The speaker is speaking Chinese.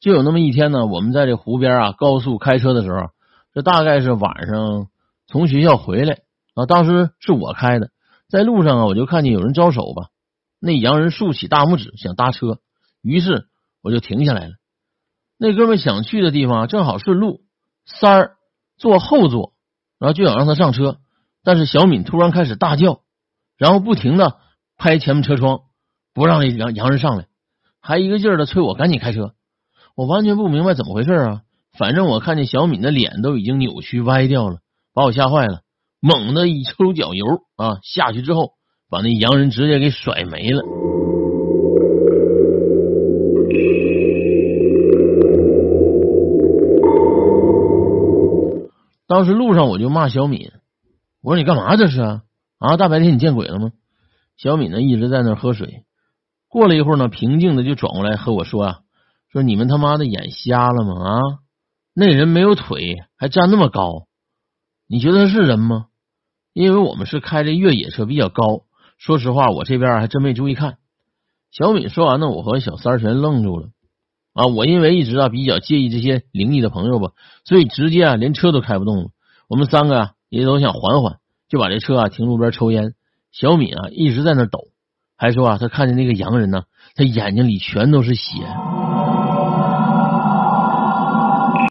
就有那么一天呢，我们在这湖边啊高速开车的时候，这大概是晚上从学校回来啊，当时是我开的，在路上啊我就看见有人招手吧，那洋人竖起大拇指想搭车，于是我就停下来了。那哥们想去的地方正好顺路，三儿坐后座，然后就想让他上车，但是小敏突然开始大叫，然后不停的拍前面车窗，不让那洋洋人上来，还一个劲儿的催我赶紧开车。我完全不明白怎么回事啊！反正我看见小敏的脸都已经扭曲歪掉了，把我吓坏了。猛的一抽脚油啊，下去之后把那洋人直接给甩没了。当时路上我就骂小敏，我说你干嘛这是啊？啊，大白天你见鬼了吗？小敏呢一直在那喝水。过了一会儿呢，平静的就转过来和我说啊。说你们他妈的眼瞎了吗？啊，那人没有腿，还站那么高，你觉得他是人吗？因为我们是开的越野车，比较高。说实话，我这边还真没注意看。小敏说完呢，我和小三全愣住了。啊，我因为一直啊比较介意这些灵异的朋友吧，所以直接啊连车都开不动了。我们三个啊也都想缓缓，就把这车啊停路边抽烟。小敏啊一直在那抖，还说啊他看见那个洋人呢，他眼睛里全都是血。